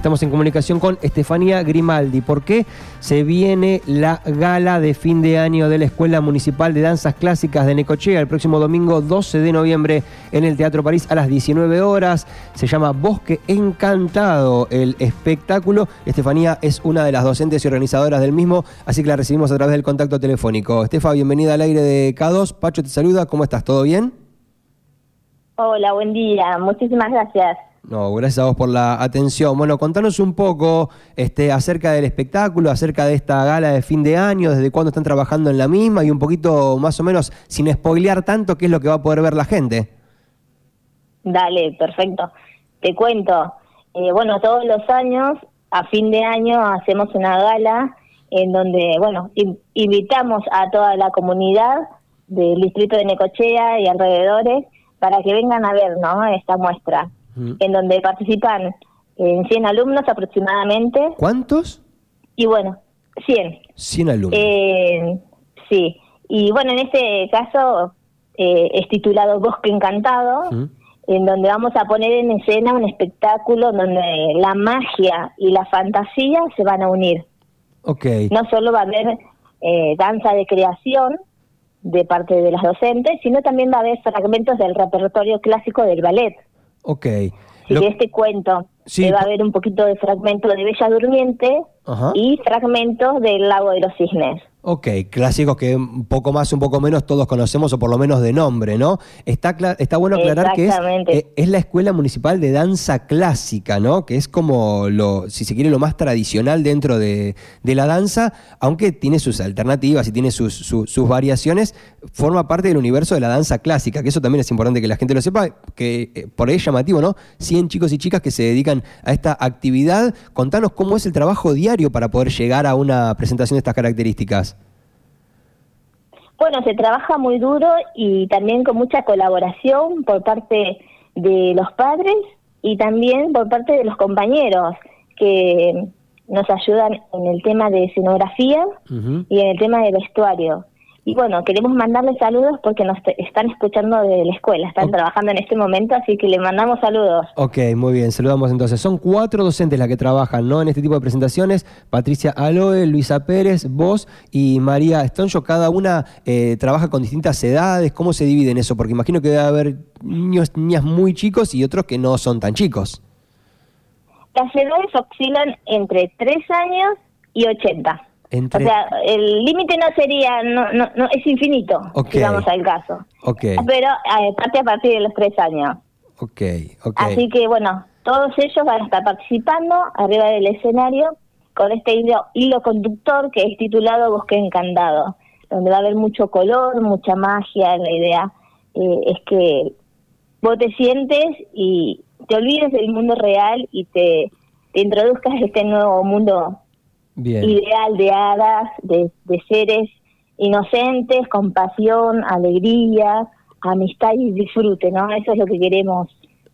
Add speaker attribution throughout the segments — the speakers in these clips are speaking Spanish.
Speaker 1: Estamos en comunicación con Estefanía Grimaldi. ¿Por qué se viene la gala de fin de año de la Escuela Municipal de Danzas Clásicas de Necochea el próximo domingo 12 de noviembre en el Teatro París a las 19 horas? Se llama Bosque Encantado el espectáculo. Estefanía es una de las docentes y organizadoras del mismo, así que la recibimos a través del contacto telefónico. Estefa, bienvenida al aire de K2. Pacho te saluda, ¿cómo estás? ¿Todo bien?
Speaker 2: Hola, buen día. Muchísimas gracias.
Speaker 1: No, gracias a vos por la atención. Bueno, contanos un poco este, acerca del espectáculo, acerca de esta gala de fin de año, desde cuándo están trabajando en la misma y un poquito más o menos, sin spoilear tanto, qué es lo que va a poder ver la gente.
Speaker 2: Dale, perfecto. Te cuento. Eh, bueno, todos los años, a fin de año, hacemos una gala en donde, bueno, invitamos a toda la comunidad del distrito de Necochea y alrededores para que vengan a ver, ¿no? Esta muestra en donde participan en 100 alumnos aproximadamente.
Speaker 1: ¿Cuántos?
Speaker 2: Y bueno, 100.
Speaker 1: 100 alumnos.
Speaker 2: Eh, sí, y bueno, en este caso eh, es titulado Bosque Encantado, en donde vamos a poner en escena un espectáculo donde la magia y la fantasía se van a unir.
Speaker 1: Okay.
Speaker 2: No solo va a haber eh, danza de creación de parte de las docentes, sino también va a haber fragmentos del repertorio clásico del ballet.
Speaker 1: Ok.
Speaker 2: Si de este cuento sí. va a haber un poquito de fragmento de Bella Durmiente y fragmentos del Lago de los Cisnes.
Speaker 1: Ok, clásicos que un poco más, un poco menos todos conocemos o por lo menos de nombre, ¿no? Está, está bueno aclarar que es, eh, es, la Escuela Municipal de Danza Clásica, ¿no? Que es como, lo, si se quiere, lo más tradicional dentro de, la danza, aunque tiene sus alternativas y tiene sus, sus, variaciones, forma parte del universo de la danza clásica, que eso también es importante que la gente lo sepa, que eh, por ahí es llamativo, ¿no? 100 chicos y chicas que se dedican a esta actividad. Contanos cómo es el trabajo diario para poder llegar a una presentación de estas características.
Speaker 2: Bueno, se trabaja muy duro y también con mucha colaboración por parte de los padres y también por parte de los compañeros que nos ayudan en el tema de escenografía y en el tema de vestuario. Y bueno, queremos mandarles saludos porque nos están escuchando de la escuela, están trabajando en este momento, así que le mandamos saludos.
Speaker 1: Ok, muy bien, saludamos entonces. Son cuatro docentes las que trabajan ¿no? en este tipo de presentaciones, Patricia Aloe, Luisa Pérez, vos y María Estoncho, cada una eh, trabaja con distintas edades, ¿cómo se dividen eso? Porque imagino que debe haber niños, niñas muy chicos y otros que no son tan chicos.
Speaker 2: Las edades oscilan entre 3 años y 80. O sea, el límite no sería, no, no, no, es infinito, okay. digamos al caso.
Speaker 1: Okay.
Speaker 2: Pero eh, parte a partir de los tres años. Así que bueno, todos ellos van a estar participando arriba del escenario con este hilo, hilo conductor que es titulado Bosque Encantado, donde va a haber mucho color, mucha magia. La idea eh, es que vos te sientes y te olvides del mundo real y te, te introduzcas a este nuevo mundo ideal de hadas, de, seres inocentes, con pasión, alegría, amistad y disfrute, ¿no? Eso es lo que queremos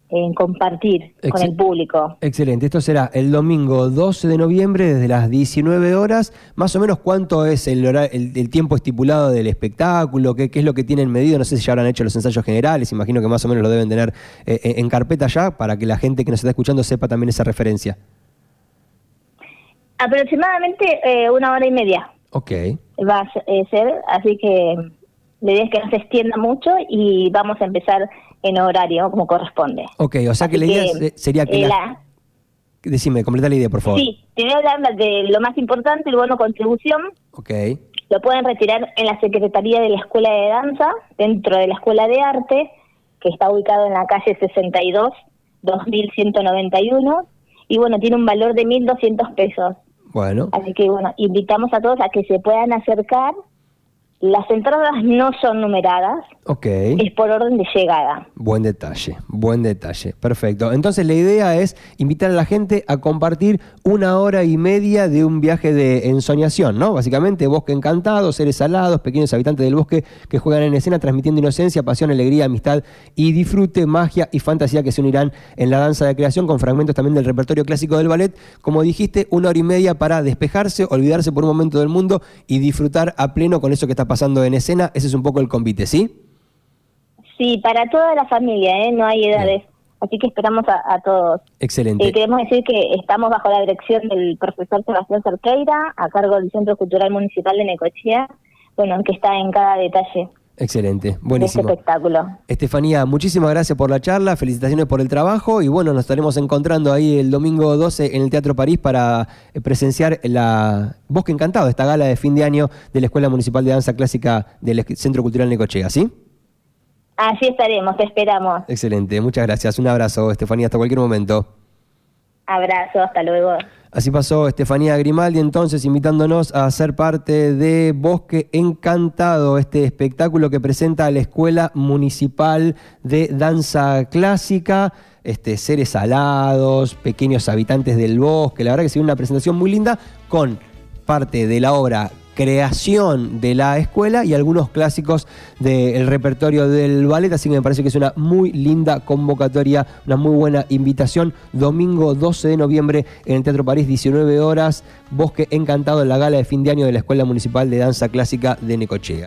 Speaker 2: eh, compartir con el público.
Speaker 1: Excelente, esto será el domingo 12 de noviembre desde las 19 horas. Más o menos cuánto es el, el, tiempo estipulado del espectáculo, ¿Qué, qué es lo que tienen medido, no sé si ya habrán hecho los ensayos generales, imagino que más o menos lo deben tener eh, en carpeta ya para que la gente que nos está escuchando sepa también esa referencia.
Speaker 2: Aproximadamente eh, una hora y media.
Speaker 1: Ok.
Speaker 2: Va a eh, ser, así que la idea es que no se extienda mucho y vamos a empezar en horario como corresponde.
Speaker 1: Ok, o sea que la idea sería que... La... Decime, completa la idea, por favor.
Speaker 2: Sí, te voy a hablar de lo más importante, el bono contribución.
Speaker 1: Ok.
Speaker 2: Lo pueden retirar en la Secretaría de la Escuela de Danza, dentro de la Escuela de Arte, que está ubicado en la calle 62, 2191. Y bueno, tiene un valor de 1.200 pesos. Así que bueno, invitamos a todos a que se puedan acercar las entradas no son numeradas.
Speaker 1: Ok.
Speaker 2: Es por orden de llegada.
Speaker 1: Buen detalle, buen detalle. Perfecto. Entonces la idea es invitar a la gente a compartir una hora y media de un viaje de ensoñación, ¿no? Básicamente, bosque encantado, seres alados, pequeños habitantes del bosque que juegan en escena transmitiendo inocencia, pasión, alegría, amistad y disfrute, magia y fantasía que se unirán en la danza de creación con fragmentos también del repertorio clásico del ballet. Como dijiste, una hora y media para despejarse, olvidarse por un momento del mundo y disfrutar a pleno con eso que está pasando en escena, ese es un poco el convite, ¿sí?
Speaker 2: Sí, para toda la familia, ¿eh? no hay edades. Así que esperamos a, todos.
Speaker 1: Excelente.
Speaker 2: Y queremos decir que estamos bajo la dirección del profesor Sebastián Cerqueira, a cargo del Centro Cultural Municipal de Necochea, bueno, que está en cada detalle.
Speaker 1: Excelente, buenísimo.
Speaker 2: Este espectáculo.
Speaker 1: Estefanía, muchísimas gracias por la charla, felicitaciones por el trabajo y bueno, nos estaremos encontrando ahí el domingo 12 en el Teatro París para eh, presenciar la Bosque Encantado, esta gala de fin de año de la Escuela Municipal de Danza Clásica del Centro Cultural Necochea, ¿sí?
Speaker 2: Así estaremos, te esperamos.
Speaker 1: Excelente, muchas gracias. Un abrazo, Estefanía, hasta cualquier momento.
Speaker 2: Abrazo, hasta luego.
Speaker 1: Así pasó Estefanía Grimaldi entonces invitándonos a ser parte de Bosque Encantado, este espectáculo que presenta la Escuela Municipal de Danza Clásica, este, seres alados, pequeños habitantes del bosque, la verdad que ha sido una presentación muy linda con parte de la obra creación de la escuela y algunos clásicos del repertorio del ballet, así que me parece que es una muy linda convocatoria, una muy buena invitación. Domingo 12 de noviembre en el Teatro París, 19 horas, Bosque Encantado en la gala de fin de año de la Escuela Municipal de Danza Clásica de Necochea.